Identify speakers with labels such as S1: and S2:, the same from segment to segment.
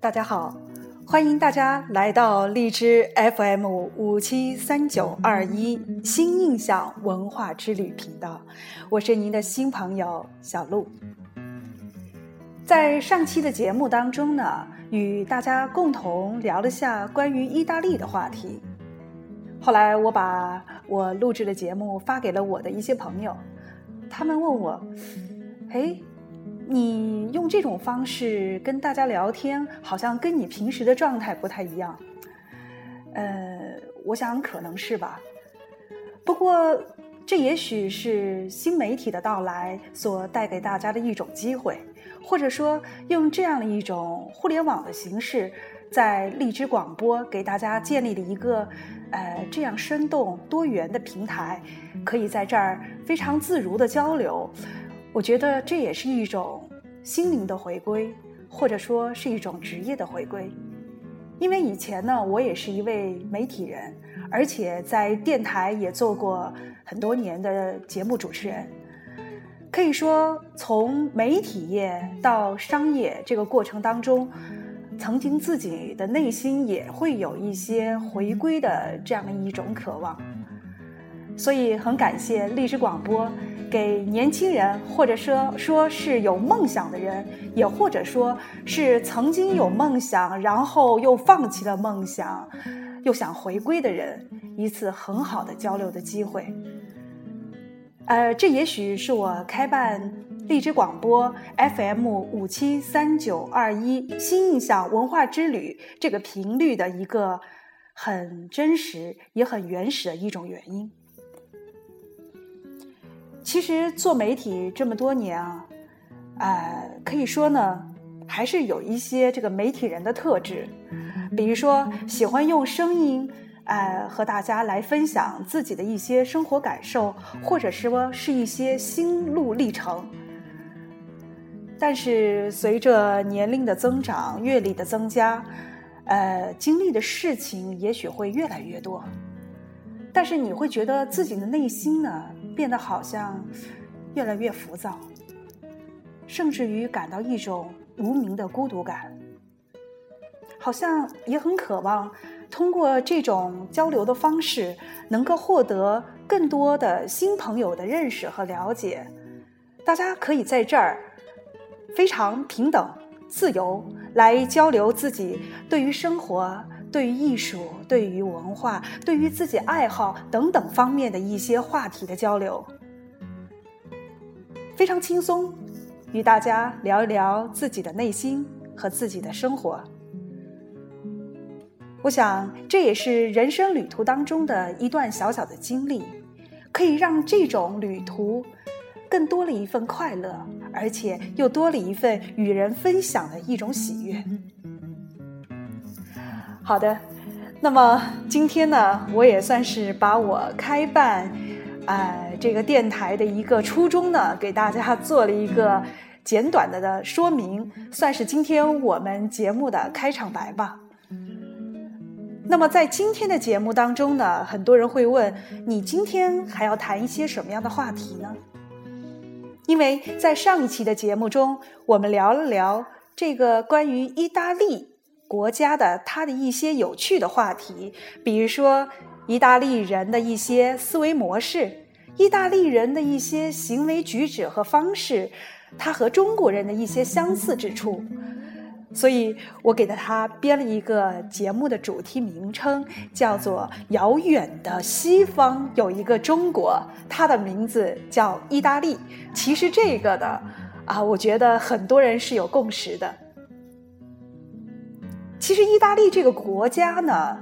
S1: 大家好，欢迎大家来到荔枝 FM 五七三九二一新印象文化之旅频道，我是您的新朋友小鹿。在上期的节目当中呢，与大家共同聊了下关于意大利的话题。后来我把我录制的节目发给了我的一些朋友，他们问我：“哎。”你用这种方式跟大家聊天，好像跟你平时的状态不太一样。呃，我想可能是吧。不过，这也许是新媒体的到来所带给大家的一种机会，或者说用这样的一种互联网的形式，在荔枝广播给大家建立了一个呃这样生动多元的平台，可以在这儿非常自如的交流。我觉得这也是一种心灵的回归，或者说是一种职业的回归。因为以前呢，我也是一位媒体人，而且在电台也做过很多年的节目主持人。可以说，从媒体业到商业这个过程当中，曾经自己的内心也会有一些回归的这样的一种渴望。所以，很感谢历史广播。给年轻人，或者说说是有梦想的人，也或者说是曾经有梦想，然后又放弃了梦想，又想回归的人，一次很好的交流的机会。呃，这也许是我开办荔枝广播 FM 五七三九二一新印象文化之旅这个频率的一个很真实也很原始的一种原因。其实做媒体这么多年啊，呃，可以说呢，还是有一些这个媒体人的特质，比如说喜欢用声音，呃，和大家来分享自己的一些生活感受，或者说是一些心路历程。但是随着年龄的增长、阅历的增加，呃，经历的事情也许会越来越多，但是你会觉得自己的内心呢？变得好像越来越浮躁，甚至于感到一种无名的孤独感，好像也很渴望通过这种交流的方式，能够获得更多的新朋友的认识和了解。大家可以在这儿非常平等、自由来交流自己对于生活。对于艺术、对于文化、对于自己爱好等等方面的一些话题的交流，非常轻松，与大家聊一聊自己的内心和自己的生活。我想这也是人生旅途当中的一段小小的经历，可以让这种旅途更多了一份快乐，而且又多了一份与人分享的一种喜悦。好的，那么今天呢，我也算是把我开办，呃，这个电台的一个初衷呢，给大家做了一个简短的的说明，算是今天我们节目的开场白吧。那么在今天的节目当中呢，很多人会问你今天还要谈一些什么样的话题呢？因为在上一期的节目中，我们聊了聊这个关于意大利。国家的它的一些有趣的话题，比如说意大利人的一些思维模式，意大利人的一些行为举止和方式，它和中国人的一些相似之处。所以我给他编了一个节目的主题名称，叫做《遥远的西方有一个中国》，它的名字叫意大利。其实这个的啊，我觉得很多人是有共识的。其实，意大利这个国家呢，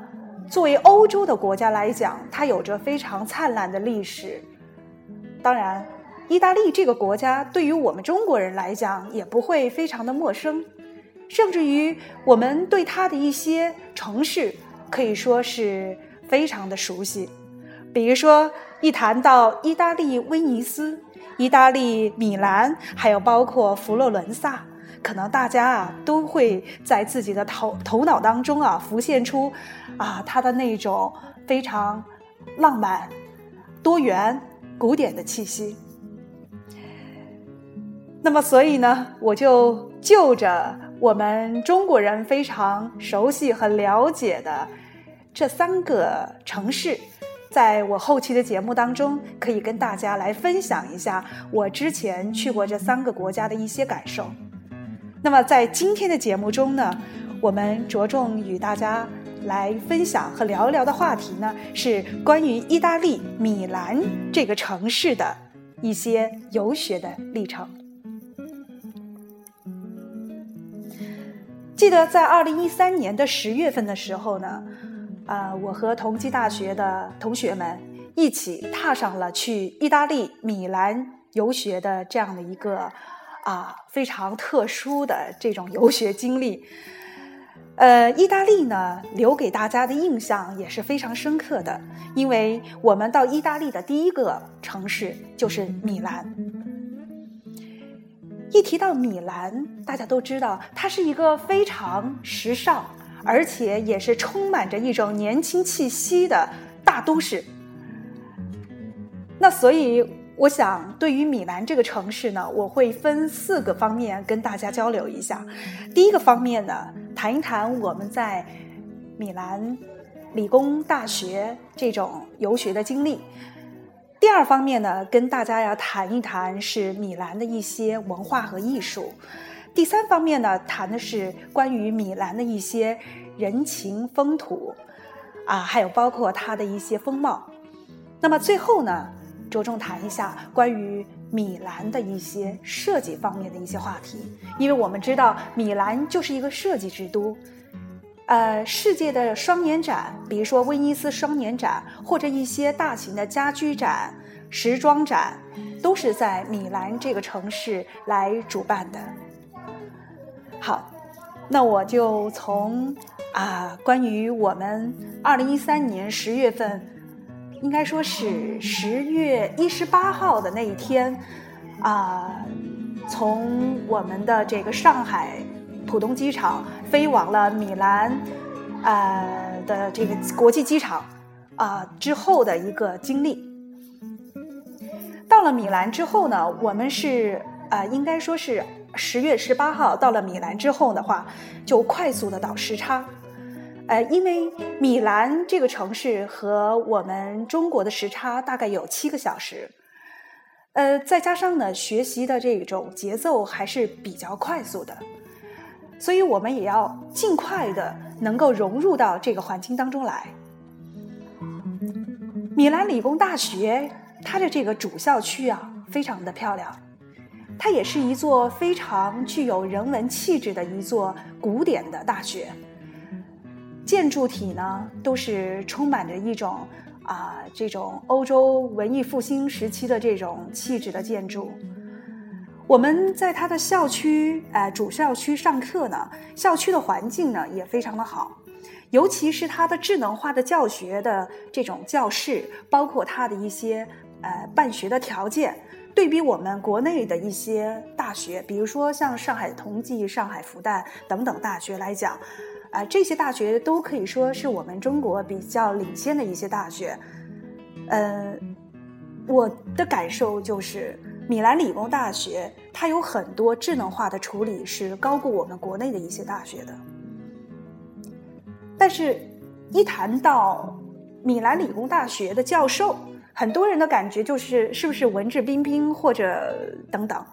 S1: 作为欧洲的国家来讲，它有着非常灿烂的历史。当然，意大利这个国家对于我们中国人来讲，也不会非常的陌生，甚至于我们对它的一些城市可以说是非常的熟悉。比如说，一谈到意大利威尼斯、意大利米兰，还有包括佛罗伦萨。可能大家啊都会在自己的头头脑当中啊浮现出，啊他的那种非常浪漫、多元、古典的气息。那么，所以呢，我就就着我们中国人非常熟悉和了解的这三个城市，在我后期的节目当中，可以跟大家来分享一下我之前去过这三个国家的一些感受。那么，在今天的节目中呢，我们着重与大家来分享和聊聊的话题呢，是关于意大利米兰这个城市的一些游学的历程。记得在二零一三年的十月份的时候呢，啊，我和同济大学的同学们一起踏上了去意大利米兰游学的这样的一个啊非常特殊的这种游学经历。呃，意大利呢，留给大家的印象也是非常深刻的，因为我们到意大利的第一个城市就是米兰。一提到米兰，大家都知道它是一个非常时尚，而且也是充满着一种年轻气息的大都市。那所以，我想对于米兰这个城市呢，我会分四个方面跟大家交流一下。第一个方面呢，谈一谈我们在米兰理工大学这种游学的经历。第二方面呢，跟大家要谈一谈是米兰的一些文化和艺术。第三方面呢，谈的是关于米兰的一些人情风土，啊，还有包括它的一些风貌。那么最后呢，着重谈一下关于米兰的一些设计方面的一些话题，因为我们知道米兰就是一个设计之都。呃，世界的双年展，比如说威尼斯双年展，或者一些大型的家居展、时装展，都是在米兰这个城市来主办的。好，那我就从啊，关于我们二零一三年十月份，应该说是十月一十八号的那一天，啊，从我们的这个上海。浦东机场飞往了米兰，呃的这个国际机场，啊之后的一个经历。到了米兰之后呢，我们是呃应该说是十月十八号到了米兰之后的话，就快速的倒时差，呃因为米兰这个城市和我们中国的时差大概有七个小时，呃再加上呢学习的这种节奏还是比较快速的。所以我们也要尽快的能够融入到这个环境当中来。米兰理工大学，它的这个主校区啊，非常的漂亮，它也是一座非常具有人文气质的一座古典的大学。建筑体呢，都是充满着一种啊，这种欧洲文艺复兴时期的这种气质的建筑。我们在它的校区，呃，主校区上课呢。校区的环境呢也非常的好，尤其是它的智能化的教学的这种教室，包括它的一些呃办学的条件，对比我们国内的一些大学，比如说像上海同济、上海复旦等等大学来讲，啊，这些大学都可以说是我们中国比较领先的一些大学。呃，我的感受就是。米兰理工大学，它有很多智能化的处理是高过我们国内的一些大学的。但是，一谈到米兰理工大学的教授，很多人的感觉就是是不是文质彬彬或者等等。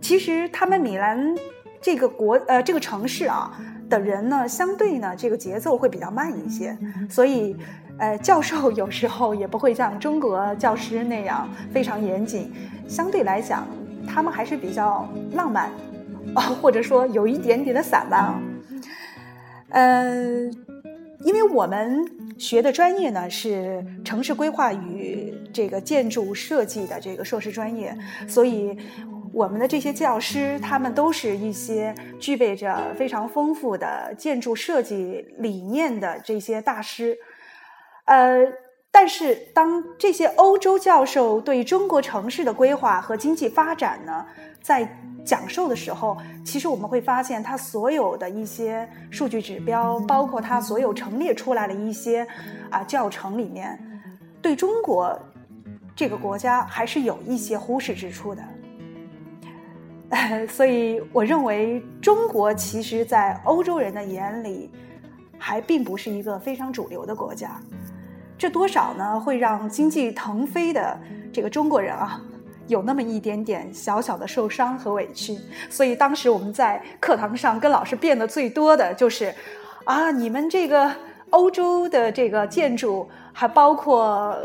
S1: 其实，他们米兰这个国呃这个城市啊的人呢，相对呢这个节奏会比较慢一些，所以。呃，教授有时候也不会像中国教师那样非常严谨，相对来讲，他们还是比较浪漫，啊，或者说有一点点的散漫。嗯，因为我们学的专业呢是城市规划与这个建筑设计的这个硕士专业，所以我们的这些教师他们都是一些具备着非常丰富的建筑设计理念的这些大师。呃，但是当这些欧洲教授对中国城市的规划和经济发展呢，在讲授的时候，其实我们会发现，他所有的一些数据指标，包括他所有陈列出来的一些啊教程里面，对中国这个国家还是有一些忽视之处的。所以我认为中国其实，在欧洲人的眼里，还并不是一个非常主流的国家。这多少呢，会让经济腾飞的这个中国人啊，有那么一点点小小的受伤和委屈。所以当时我们在课堂上跟老师辩的最多的就是，啊，你们这个欧洲的这个建筑，还包括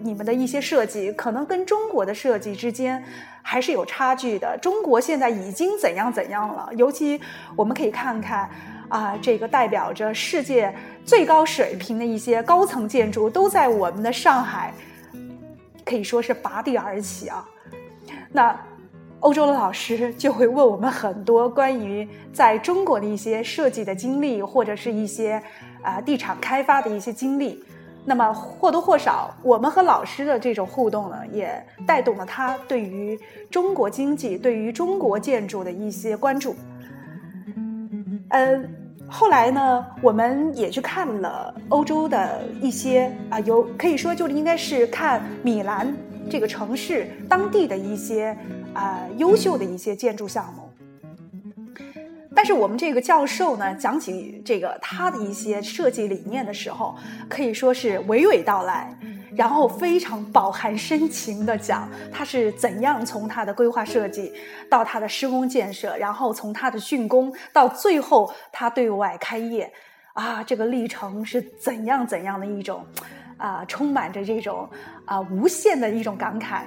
S1: 你们的一些设计，可能跟中国的设计之间还是有差距的。中国现在已经怎样怎样了？尤其我们可以看看。啊，这个代表着世界最高水平的一些高层建筑，都在我们的上海，可以说是拔地而起啊。那欧洲的老师就会问我们很多关于在中国的一些设计的经历，或者是一些啊地产开发的一些经历。那么或多或少，我们和老师的这种互动呢，也带动了他对于中国经济、对于中国建筑的一些关注。嗯。后来呢，我们也去看了欧洲的一些啊，有可以说就是应该是看米兰这个城市当地的一些啊优秀的一些建筑项目。但是我们这个教授呢，讲起这个他的一些设计理念的时候，可以说是娓娓道来。然后非常饱含深情的讲，他是怎样从他的规划设计到他的施工建设，然后从他的竣工到最后他对外开业，啊，这个历程是怎样怎样的一种，啊，充满着这种啊无限的一种感慨。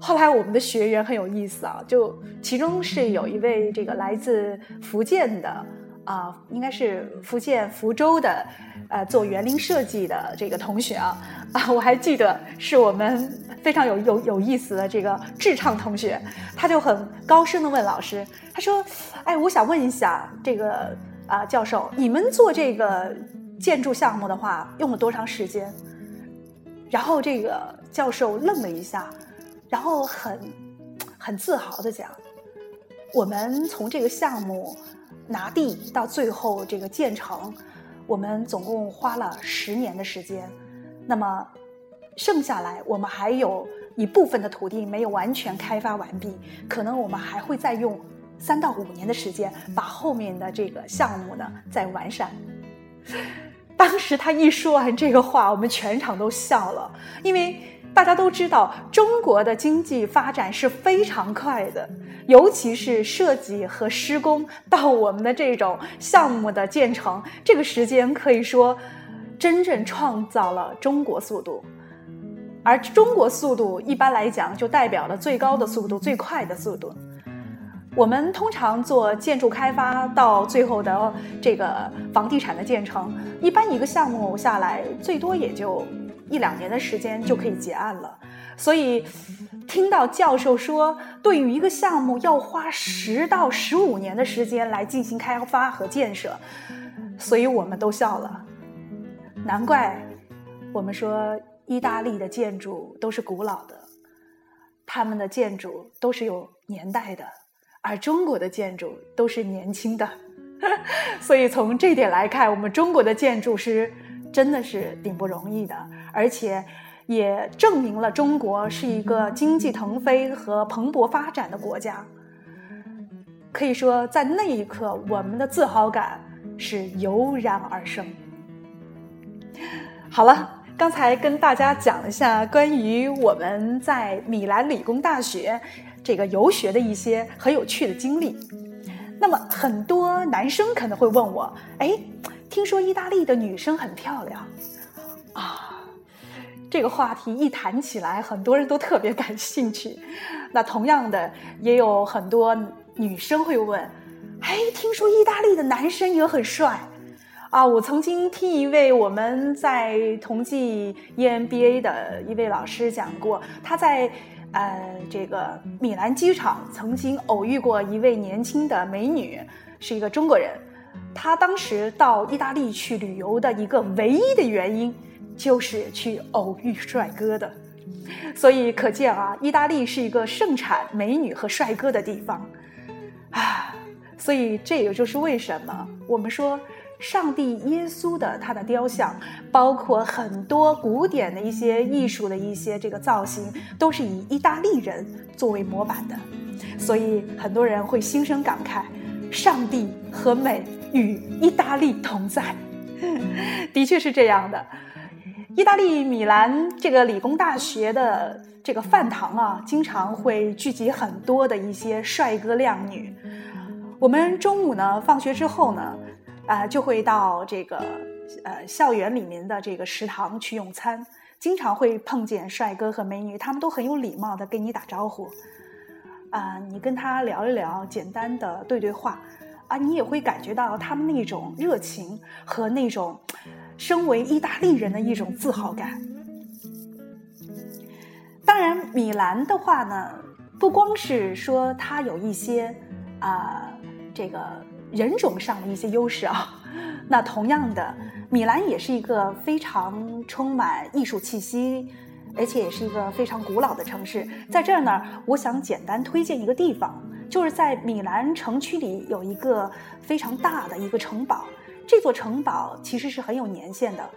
S1: 后来我们的学员很有意思啊，就其中是有一位这个来自福建的。啊，应该是福建福州的，呃，做园林设计的这个同学啊，啊，我还记得是我们非常有有有意思的这个智畅同学，他就很高声的问老师，他说：“哎，我想问一下这个啊，教授，你们做这个建筑项目的话，用了多长时间？”然后这个教授愣了一下，然后很很自豪的讲：“我们从这个项目。”拿地到最后这个建成，我们总共花了十年的时间。那么，剩下来我们还有一部分的土地没有完全开发完毕，可能我们还会再用三到五年的时间把后面的这个项目呢再完善。当时他一说完这个话，我们全场都笑了，因为。大家都知道，中国的经济发展是非常快的，尤其是设计和施工到我们的这种项目的建成，这个时间可以说真正创造了中国速度。而中国速度一般来讲，就代表了最高的速度、最快的速度。我们通常做建筑开发到最后的这个房地产的建成，一般一个项目下来，最多也就。一两年的时间就可以结案了，所以听到教授说，对于一个项目要花十到十五年的时间来进行开发和建设，所以我们都笑了。难怪我们说意大利的建筑都是古老的，他们的建筑都是有年代的，而中国的建筑都是年轻的。所以从这点来看，我们中国的建筑师。真的是挺不容易的，而且也证明了中国是一个经济腾飞和蓬勃发展的国家。可以说，在那一刻，我们的自豪感是油然而生。好了，刚才跟大家讲了一下关于我们在米兰理工大学这个游学的一些很有趣的经历。那么，很多男生可能会问我：“哎。”听说意大利的女生很漂亮，啊，这个话题一谈起来，很多人都特别感兴趣。那同样的，也有很多女生会问：“哎，听说意大利的男生也很帅啊！”我曾经听一位我们在同济 EMBA 的一位老师讲过，他在呃这个米兰机场曾经偶遇过一位年轻的美女，是一个中国人。他当时到意大利去旅游的一个唯一的原因，就是去偶遇帅哥的，所以可见啊，意大利是一个盛产美女和帅哥的地方，啊，所以这也就是为什么我们说，上帝耶稣的他的雕像，包括很多古典的一些艺术的一些这个造型，都是以意大利人作为模板的。所以很多人会心生感慨：上帝和美与意大利同在。的确是这样的。意大利米兰这个理工大学的这个饭堂啊，经常会聚集很多的一些帅哥靓女。我们中午呢，放学之后呢，啊，就会到这个呃校园里面的这个食堂去用餐，经常会碰见帅哥和美女，他们都很有礼貌的跟你打招呼，啊，你跟他聊一聊，简单的对对话，啊，你也会感觉到他们那种热情和那种身为意大利人的一种自豪感。当然，米兰的话呢，不光是说它有一些啊。这个人种上的一些优势啊，那同样的，米兰也是一个非常充满艺术气息，而且也是一个非常古老的城市。在这儿呢，我想简单推荐一个地方，就是在米兰城区里有一个非常大的一个城堡。这座城堡其实是很有年限的，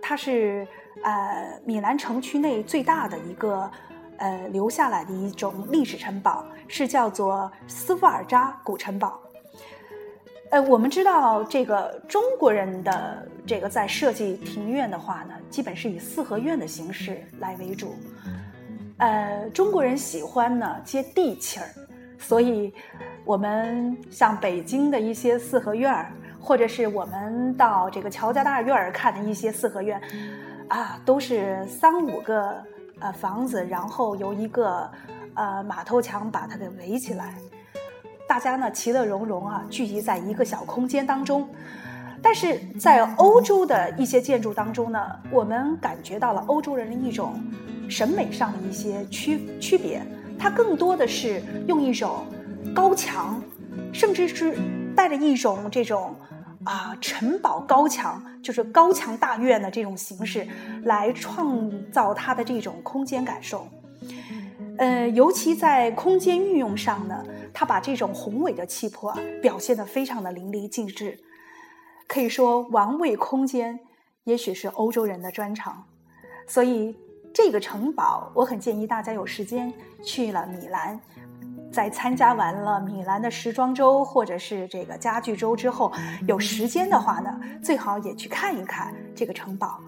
S1: 它是呃米兰城区内最大的一个呃留下来的一种历史城堡，是叫做斯福尔扎古城堡。呃，我们知道这个中国人的这个在设计庭院的话呢，基本是以四合院的形式来为主。呃，中国人喜欢呢接地气儿，所以我们像北京的一些四合院儿，或者是我们到这个乔家大院儿看的一些四合院，啊，都是三五个呃房子，然后由一个呃马头墙把它给围起来。大家呢其乐融融啊，聚集在一个小空间当中。但是在欧洲的一些建筑当中呢，我们感觉到了欧洲人的一种审美上的一些区区别。它更多的是用一种高墙，甚至是带着一种这种啊城堡高墙，就是高墙大院的这种形式来创造它的这种空间感受。呃，尤其在空间运用上呢，他把这种宏伟的气魄表现得非常的淋漓尽致。可以说，王位空间也许是欧洲人的专长。所以，这个城堡，我很建议大家有时间去了米兰，在参加完了米兰的时装周或者是这个家具周之后，有时间的话呢，最好也去看一看这个城堡，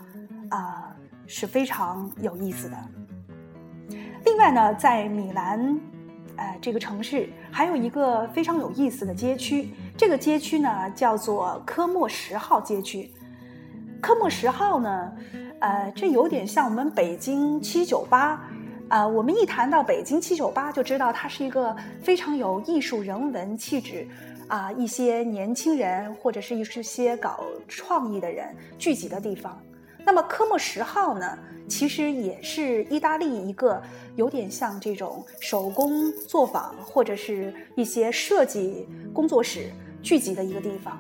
S1: 啊，是非常有意思的。另外呢，在米兰，呃，这个城市还有一个非常有意思的街区。这个街区呢，叫做科莫十号街区。科莫十号呢，呃，这有点像我们北京七九八。啊，我们一谈到北京七九八，就知道它是一个非常有艺术人文气质，啊，一些年轻人或者是一些搞创意的人聚集的地方。那么科莫十号呢？其实也是意大利一个有点像这种手工作坊或者是一些设计工作室聚集的一个地方。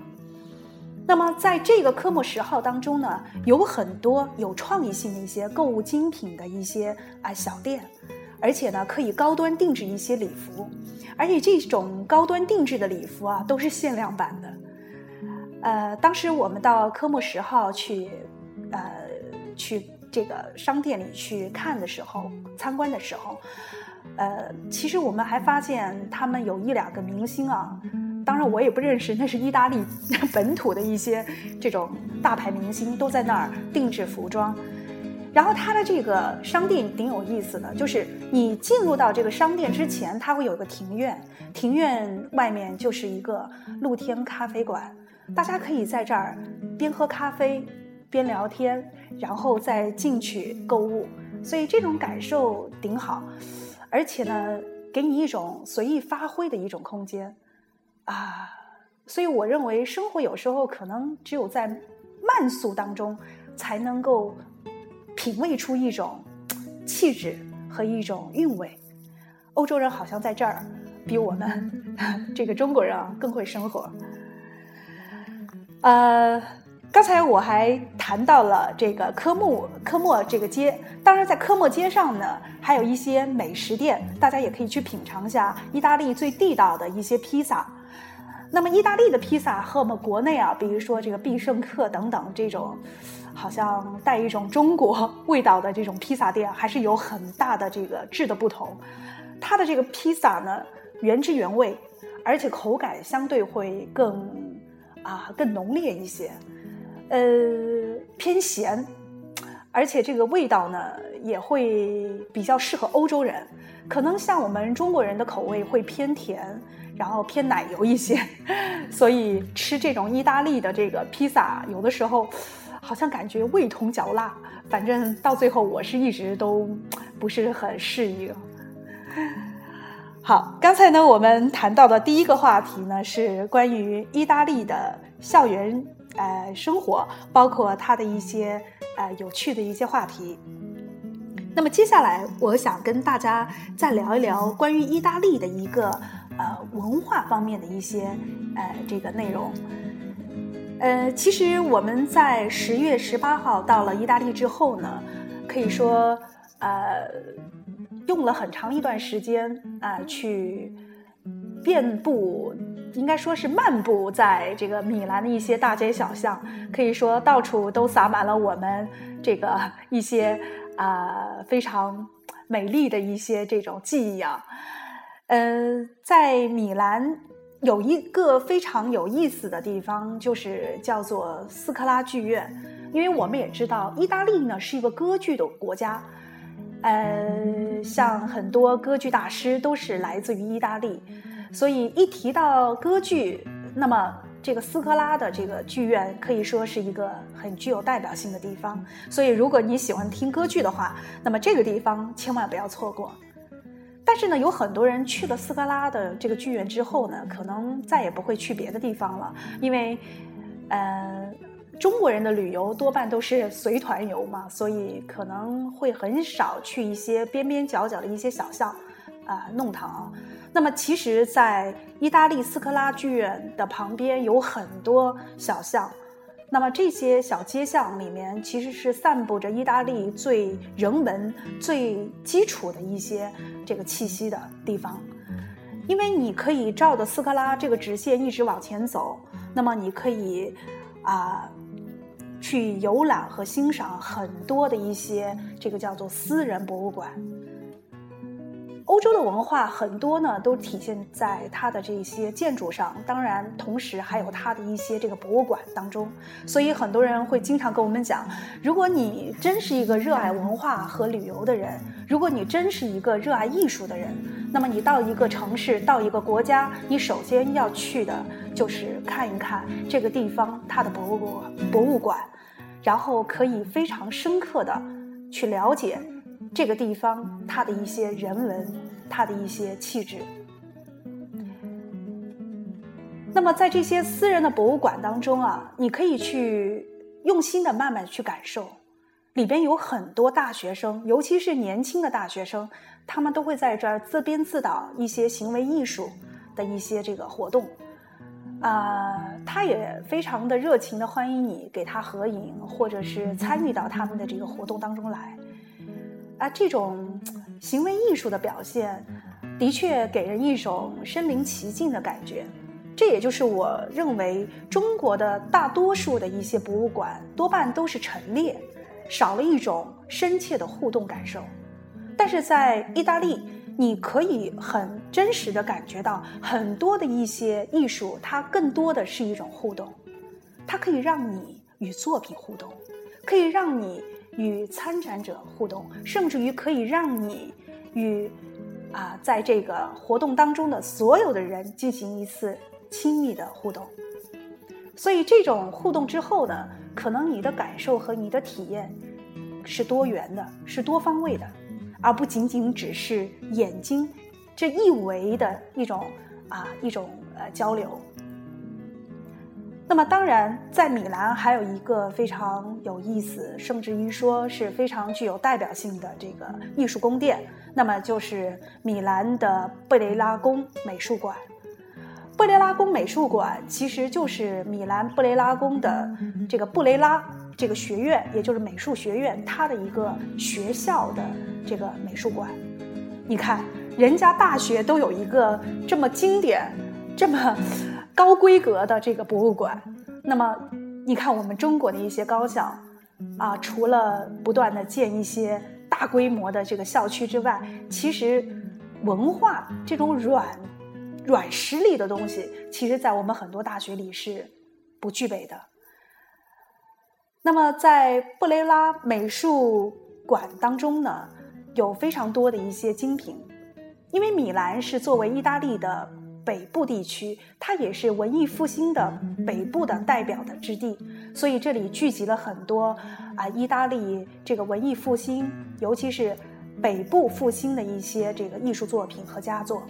S1: 那么在这个科目十号当中呢，有很多有创意性的一些购物精品的一些啊小店，而且呢可以高端定制一些礼服，而且这种高端定制的礼服啊都是限量版的。呃，当时我们到科目十号去，呃，去。这个商店里去看的时候，参观的时候，呃，其实我们还发现他们有一两个明星啊，当然我也不认识，那是意大利 本土的一些这种大牌明星都在那儿定制服装。然后他的这个商店挺有意思的，就是你进入到这个商店之前，它会有个庭院，庭院外面就是一个露天咖啡馆，大家可以在这儿边喝咖啡。边聊天，然后再进去购物，所以这种感受顶好，而且呢，给你一种随意发挥的一种空间啊。所以我认为，生活有时候可能只有在慢速当中，才能够品味出一种气质和一种韵味。欧洲人好像在这儿比我们 这个中国人啊更会生活，呃。刚才我还谈到了这个科莫科莫这个街，当然在科莫街上呢，还有一些美食店，大家也可以去品尝一下意大利最地道的一些披萨。那么意大利的披萨和我们国内啊，比如说这个必胜客等等这种，好像带一种中国味道的这种披萨店，还是有很大的这个质的不同。它的这个披萨呢，原汁原味，而且口感相对会更啊更浓烈一些，呃偏咸，而且这个味道呢也会比较适合欧洲人，可能像我们中国人的口味会偏甜，然后偏奶油一些，所以吃这种意大利的这个披萨，有的时候好像感觉味同嚼蜡，反正到最后我是一直都不是很适应。好，刚才呢，我们谈到的第一个话题呢，是关于意大利的校园呃生活，包括他的一些呃有趣的一些话题。那么接下来，我想跟大家再聊一聊关于意大利的一个呃文化方面的一些呃这个内容。呃，其实我们在十月十八号到了意大利之后呢，可以说呃。用了很长一段时间啊，去遍布，应该说是漫步在这个米兰的一些大街小巷，可以说到处都洒满了我们这个一些啊非常美丽的一些这种记忆啊。呃，在米兰有一个非常有意思的地方，就是叫做斯科拉剧院，因为我们也知道，意大利呢是一个歌剧的国家。呃，像很多歌剧大师都是来自于意大利，所以一提到歌剧，那么这个斯科拉的这个剧院可以说是一个很具有代表性的地方。所以，如果你喜欢听歌剧的话，那么这个地方千万不要错过。但是呢，有很多人去了斯科拉的这个剧院之后呢，可能再也不会去别的地方了，因为，呃。中国人的旅游多半都是随团游嘛，所以可能会很少去一些边边角角的一些小巷，啊，弄堂。那么，其实，在意大利斯科拉剧院的旁边有很多小巷，那么这些小街巷里面其实是散布着意大利最人文、最基础的一些这个气息的地方，因为你可以照着斯科拉这个直线一直往前走，那么你可以啊。去游览和欣赏很多的一些这个叫做私人博物馆。欧洲的文化很多呢，都体现在它的这些建筑上，当然同时还有它的一些这个博物馆当中。所以很多人会经常跟我们讲，如果你真是一个热爱文化和旅游的人，如果你真是一个热爱艺术的人，那么你到一个城市、到一个国家，你首先要去的就是看一看这个地方它的博物、博物馆，然后可以非常深刻的去了解。这个地方，它的一些人文，它的一些气质。那么，在这些私人的博物馆当中啊，你可以去用心的慢慢去感受，里边有很多大学生，尤其是年轻的大学生，他们都会在这儿自编自导一些行为艺术的一些这个活动，啊，他也非常的热情的欢迎你给他合影，或者是参与到他们的这个活动当中来。啊，这种行为艺术的表现，的确给人一种身临其境的感觉。这也就是我认为中国的大多数的一些博物馆多半都是陈列，少了一种深切的互动感受。但是在意大利，你可以很真实的感觉到很多的一些艺术，它更多的是一种互动，它可以让你与作品互动，可以让你。与参展者互动，甚至于可以让你与啊，在这个活动当中的所有的人进行一次亲密的互动。所以，这种互动之后呢，可能你的感受和你的体验是多元的，是多方位的，而不仅仅只是眼睛这一维的一种啊一种呃交流。那么，当然，在米兰还有一个非常有意思，甚至于说是非常具有代表性的这个艺术宫殿，那么就是米兰的布雷拉宫美术馆。布雷拉宫美术馆其实就是米兰布雷拉宫的这个布雷拉这个学院，也就是美术学院，它的一个学校的这个美术馆。你看，人家大学都有一个这么经典，这么。高规格的这个博物馆，那么你看我们中国的一些高校，啊，除了不断的建一些大规模的这个校区之外，其实文化这种软软实力的东西，其实在我们很多大学里是不具备的。那么在布雷拉美术馆当中呢，有非常多的一些精品，因为米兰是作为意大利的北部地区，它也是文艺复兴的北部的代表的之地，所以这里聚集了很多啊意大利这个文艺复兴，尤其是北部复兴的一些这个艺术作品和佳作。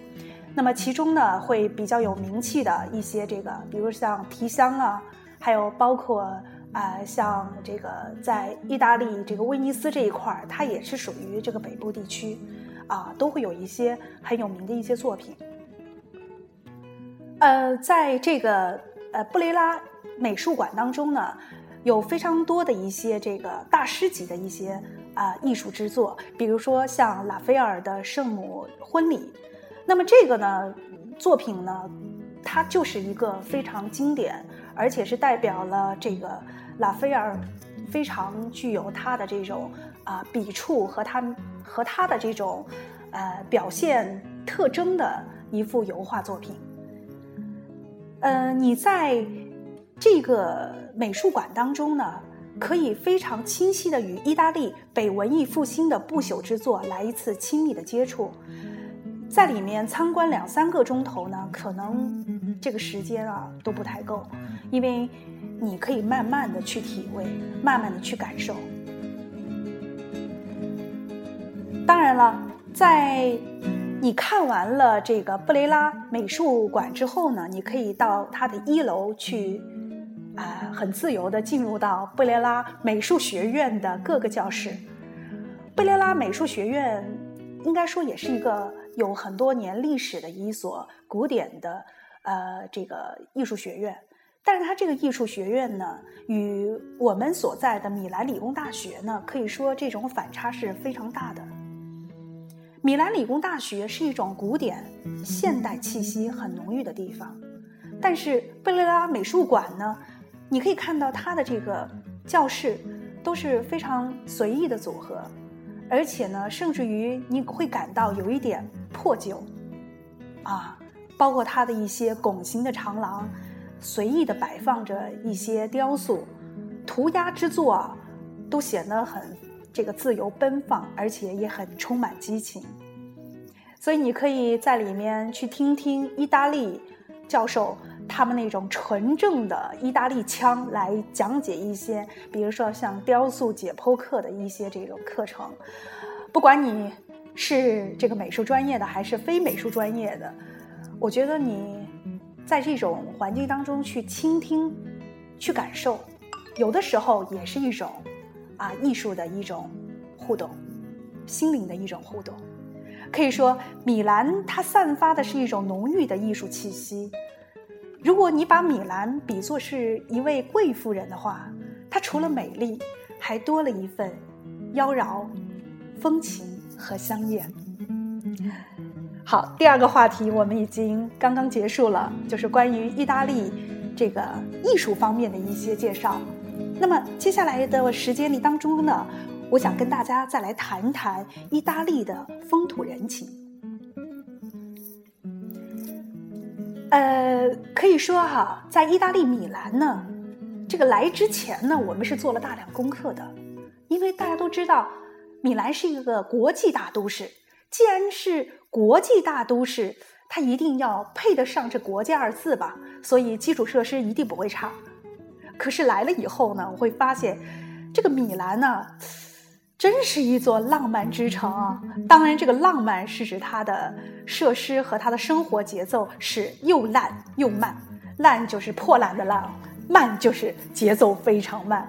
S1: 那么其中呢，会比较有名气的一些这个，比如像提香啊，还有包括。啊，像这个在意大利这个威尼斯这一块儿，它也是属于这个北部地区，啊，都会有一些很有名的一些作品。呃，在这个呃布雷拉美术馆当中呢，有非常多的一些这个大师级的一些啊艺术之作，比如说像拉斐尔的《圣母婚礼》，那么这个呢作品呢。它就是一个非常经典，而且是代表了这个拉斐尔非常具有他的这种啊笔触和他和他的这种呃表现特征的一幅油画作品。呃，你在这个美术馆当中呢，可以非常清晰的与意大利北文艺复兴的不朽之作来一次亲密的接触。在里面参观两三个钟头呢，可能这个时间啊都不太够，因为你可以慢慢的去体会，慢慢的去感受。当然了，在你看完了这个布雷拉美术馆之后呢，你可以到它的一楼去，啊，很自由的进入到布雷拉美术学院的各个教室。布雷拉美术学院应该说也是一个。有很多年历史的一所古典的呃这个艺术学院，但是它这个艺术学院呢，与我们所在的米兰理工大学呢，可以说这种反差是非常大的。米兰理工大学是一种古典现代气息很浓郁的地方，但是贝雷拉美术馆呢，你可以看到它的这个教室都是非常随意的组合。而且呢，甚至于你会感到有一点破旧，啊，包括它的一些拱形的长廊，随意的摆放着一些雕塑、涂鸦之作啊，都显得很这个自由奔放，而且也很充满激情。所以你可以在里面去听听意大利教授。他们那种纯正的意大利腔来讲解一些，比如说像雕塑解剖课的一些这种课程，不管你是这个美术专业的还是非美术专业的，我觉得你在这种环境当中去倾听、去感受，有的时候也是一种啊艺术的一种互动，心灵的一种互动。可以说，米兰它散发的是一种浓郁的艺术气息。如果你把米兰比作是一位贵妇人的话，她除了美丽，还多了一份妖娆、风情和香艳。好，第二个话题我们已经刚刚结束了，就是关于意大利这个艺术方面的一些介绍。那么接下来的时间里当中呢，我想跟大家再来谈一谈意大利的风土人情。呃，可以说哈，在意大利米兰呢，这个来之前呢，我们是做了大量功课的，因为大家都知道，米兰是一个国际大都市。既然是国际大都市，它一定要配得上这“国际”二字吧，所以基础设施一定不会差。可是来了以后呢，我会发现，这个米兰呢。真是一座浪漫之城啊！当然，这个浪漫是指它的设施和它的生活节奏是又烂又慢。烂就是破烂的烂，慢就是节奏非常慢。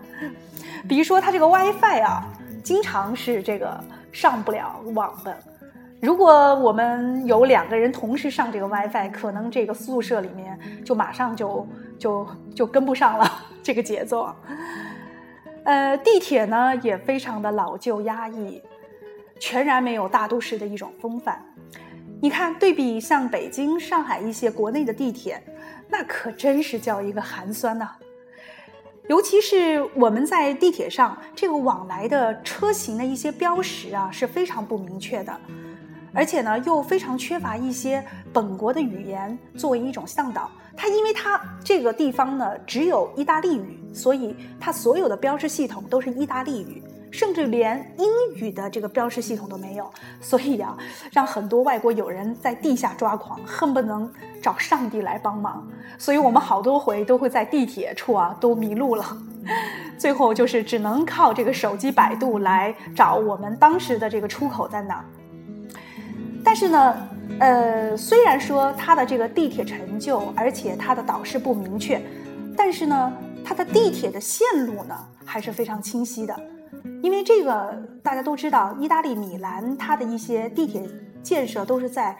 S1: 比如说，它这个 WiFi 啊，经常是这个上不了网的。如果我们有两个人同时上这个 WiFi，可能这个宿舍里面就马上就就就跟不上了 这个节奏。呃，地铁呢也非常的老旧压抑，全然没有大都市的一种风范。你看，对比像北京、上海一些国内的地铁，那可真是叫一个寒酸呐。尤其是我们在地铁上，这个往来的车型的一些标识啊是非常不明确的。而且呢又非常缺乏一些本国的语言作为一种向导。它因为它这个地方呢只有意大利语，所以它所有的标志系统都是意大利语。甚至连英语的这个标识系统都没有，所以呀，让很多外国友人在地下抓狂，恨不能找上帝来帮忙。所以我们好多回都会在地铁处啊都迷路了，最后就是只能靠这个手机百度来找我们当时的这个出口在哪。但是呢，呃，虽然说它的这个地铁陈旧，而且它的导示不明确，但是呢，它的地铁的线路呢还是非常清晰的。因为这个大家都知道，意大利米兰它的一些地铁建设都是在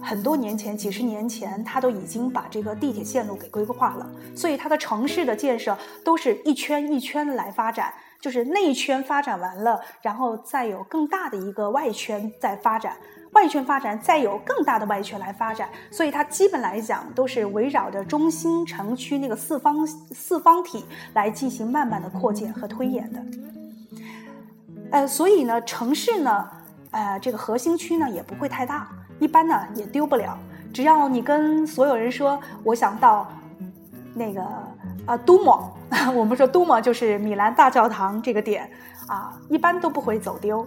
S1: 很多年前、几十年前，它都已经把这个地铁线路给规划了，所以它的城市的建设都是一圈一圈来发展，就是内圈发展完了，然后再有更大的一个外圈在发展，外圈发展再有更大的外圈来发展，所以它基本来讲都是围绕着中心城区那个四方四方体来进行慢慢的扩建和推演的。呃，所以呢，城市呢，呃，这个核心区呢也不会太大，一般呢也丢不了。只要你跟所有人说，我想到那个啊，都莫，我们说都莫就是米兰大教堂这个点啊，一般都不会走丢。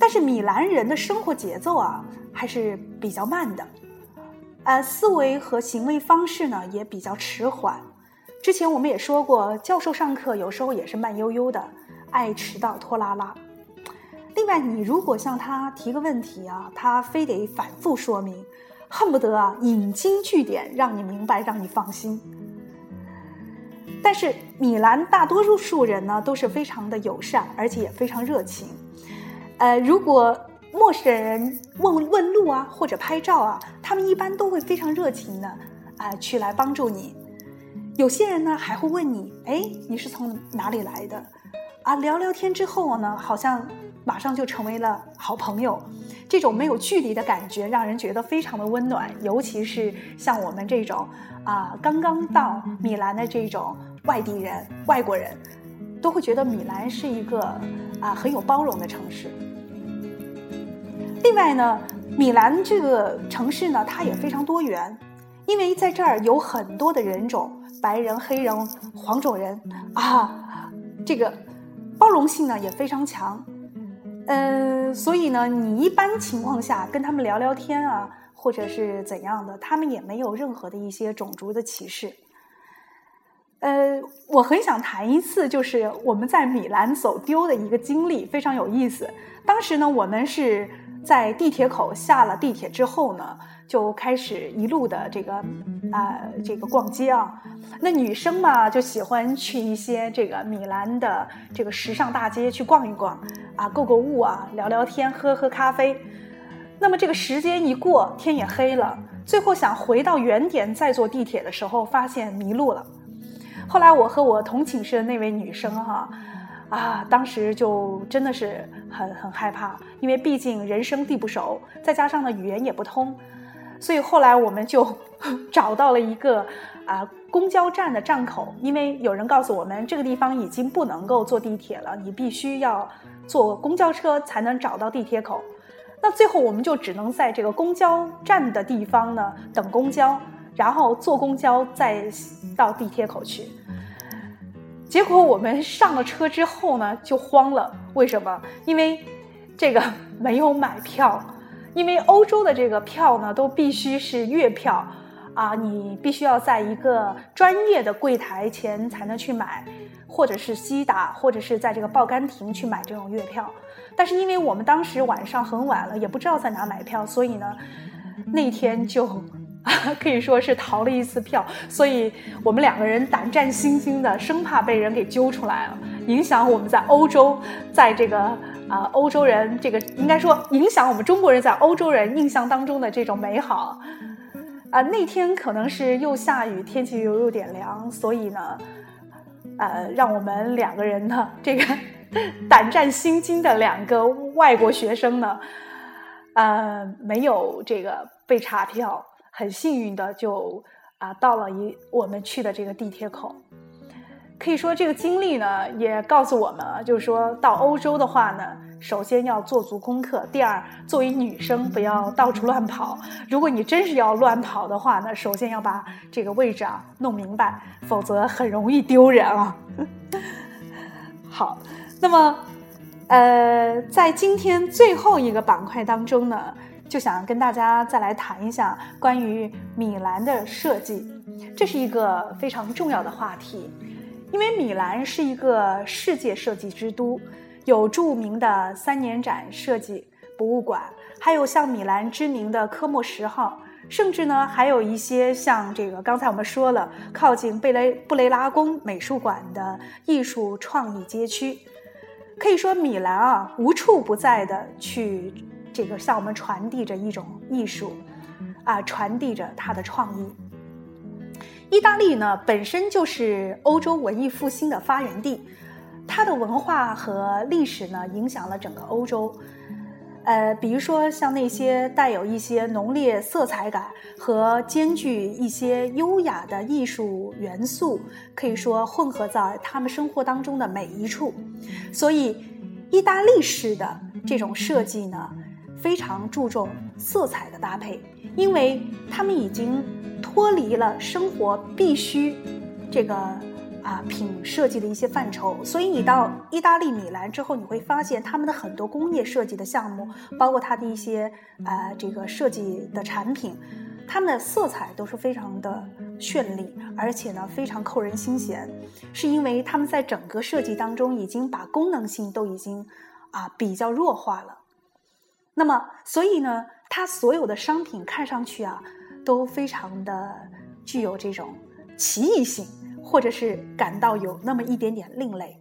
S1: 但是米兰人的生活节奏啊还是比较慢的，呃，思维和行为方式呢也比较迟缓。之前我们也说过，教授上课有时候也是慢悠悠的。爱迟到拖拉拉。另外，你如果向他提个问题啊，他非得反复说明，恨不得啊引经据典，让你明白，让你放心。但是米兰大多数人呢都是非常的友善，而且也非常热情。呃，如果陌生人问问路啊，或者拍照啊，他们一般都会非常热情的啊去来帮助你。有些人呢还会问你，哎，你是从哪里来的？啊，聊聊天之后呢，好像马上就成为了好朋友，这种没有距离的感觉让人觉得非常的温暖。尤其是像我们这种啊刚刚到米兰的这种外地人、外国人，都会觉得米兰是一个啊很有包容的城市。另外呢，米兰这个城市呢，它也非常多元，因为在这儿有很多的人种，白人、黑人、黄种人啊，这个。包容性呢也非常强，嗯，所以呢，你一般情况下跟他们聊聊天啊，或者是怎样的，他们也没有任何的一些种族的歧视。呃，我很想谈一次，就是我们在米兰走丢的一个经历，非常有意思。当时呢，我们是在地铁口下了地铁之后呢。就开始一路的这个啊，这个逛街啊。那女生嘛，就喜欢去一些这个米兰的这个时尚大街去逛一逛啊，购购物啊，聊聊天，喝喝咖啡。那么这个时间一过，天也黑了。最后想回到原点再坐地铁的时候，发现迷路了。后来我和我同寝室的那位女生哈，啊，当时就真的是很很害怕，因为毕竟人生地不熟，再加上呢语言也不通。所以后来我们就 找到了一个啊公交站的站口，因为有人告诉我们这个地方已经不能够坐地铁了，你必须要坐公交车才能找到地铁口。那最后我们就只能在这个公交站的地方呢等公交，然后坐公交再到地铁口去。结果我们上了车之后呢就慌了，为什么？因为这个 没有买票。因为欧洲的这个票呢，都必须是月票，啊，你必须要在一个专业的柜台前才能去买，或者是西达，或者是在这个报刊亭去买这种月票。但是因为我们当时晚上很晚了，也不知道在哪买票，所以呢，那天就 可以说是逃了一次票。所以我们两个人胆战心惊的，生怕被人给揪出来了，影响我们在欧洲，在这个。啊，欧洲人这个应该说影响我们中国人在欧洲人印象当中的这种美好。啊，那天可能是又下雨，天气又有点凉，所以呢，呃，让我们两个人呢，这个 胆战心惊的两个外国学生呢，呃，没有这个被查票，很幸运的就啊到了一我们去的这个地铁口。可以说这个经历呢，也告诉我们，就是说到欧洲的话呢，首先要做足功课，第二，作为女生不要到处乱跑。如果你真是要乱跑的话呢，首先要把这个位置啊弄明白，否则很容易丢人啊。好，那么，呃，在今天最后一个板块当中呢，就想跟大家再来谈一下关于米兰的设计，这是一个非常重要的话题，因为米兰是一个世界设计之都。有著名的三年展设计博物馆，还有像米兰知名的科莫十号，甚至呢还有一些像这个刚才我们说了，靠近贝雷布雷拉宫美术馆的艺术创意街区。可以说，米兰啊无处不在的去这个向我们传递着一种艺术，啊传递着它的创意。意大利呢本身就是欧洲文艺复兴的发源地。它的文化和历史呢，影响了整个欧洲。呃，比如说像那些带有一些浓烈色彩感和兼具一些优雅的艺术元素，可以说混合在他们生活当中的每一处。所以，意大利式的这种设计呢，非常注重色彩的搭配，因为他们已经脱离了生活必须这个。啊，品设计的一些范畴，所以你到意大利米兰之后，你会发现他们的很多工业设计的项目，包括它的一些呃这个设计的产品，它们的色彩都是非常的绚丽，而且呢非常扣人心弦，是因为他们在整个设计当中已经把功能性都已经啊比较弱化了。那么，所以呢，它所有的商品看上去啊都非常的具有这种奇异性。或者是感到有那么一点点另类，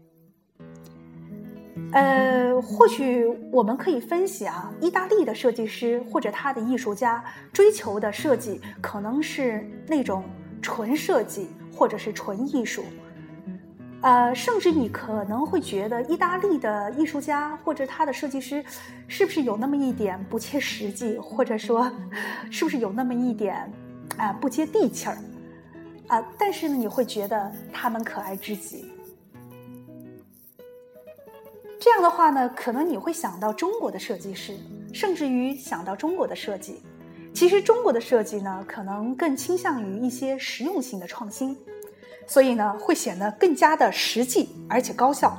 S1: 呃，或许我们可以分析啊，意大利的设计师或者他的艺术家追求的设计可能是那种纯设计或者是纯艺术，呃，甚至你可能会觉得意大利的艺术家或者他的设计师是不是有那么一点不切实际，或者说是不是有那么一点啊不接地气儿。啊，但是呢，你会觉得他们可爱至极。这样的话呢，可能你会想到中国的设计师，甚至于想到中国的设计。其实中国的设计呢，可能更倾向于一些实用性的创新，所以呢，会显得更加的实际而且高效。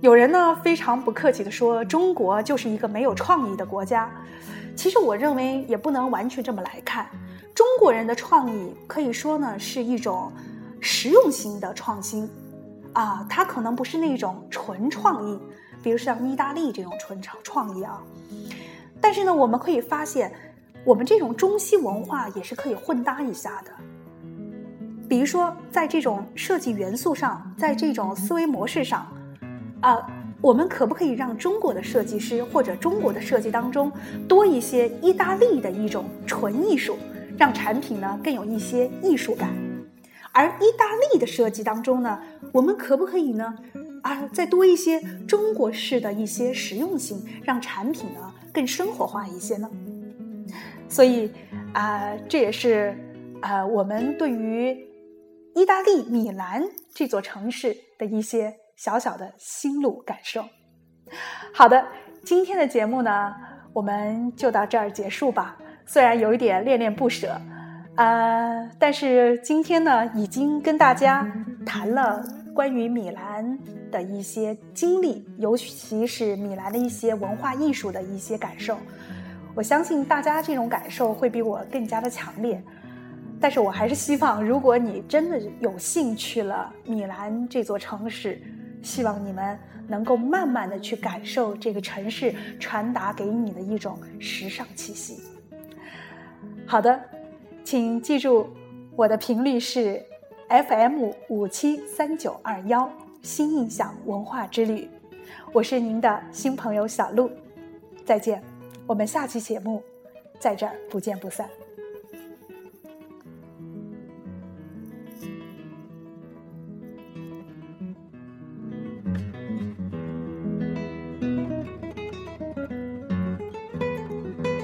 S1: 有人呢非常不客气的说，中国就是一个没有创意的国家。其实我认为也不能完全这么来看。中国人的创意可以说呢是一种实用性的创新，啊，它可能不是那种纯创意，比如像意大利这种纯创创意啊。但是呢，我们可以发现，我们这种中西文化也是可以混搭一下的。比如说，在这种设计元素上，在这种思维模式上，啊，我们可不可以让中国的设计师或者中国的设计当中多一些意大利的一种纯艺术？让产品呢更有一些艺术感，而意大利的设计当中呢，我们可不可以呢啊再多一些中国式的一些实用性，让产品呢更生活化一些呢？所以啊，这也是啊我们对于意大利米兰这座城市的一些小小的心路感受。好的，今天的节目呢，我们就到这儿结束吧。虽然有一点恋恋不舍，呃，但是今天呢，已经跟大家谈了关于米兰的一些经历，尤其是米兰的一些文化艺术的一些感受。我相信大家这种感受会比我更加的强烈。但是我还是希望，如果你真的有幸去了米兰这座城市，希望你们能够慢慢的去感受这个城市传达给你的一种时尚气息。好的，请记住，我的频率是 FM 五七三九二幺，新印象文化之旅，我是您的新朋友小鹿，再见，我们下期节目在这儿不见不散。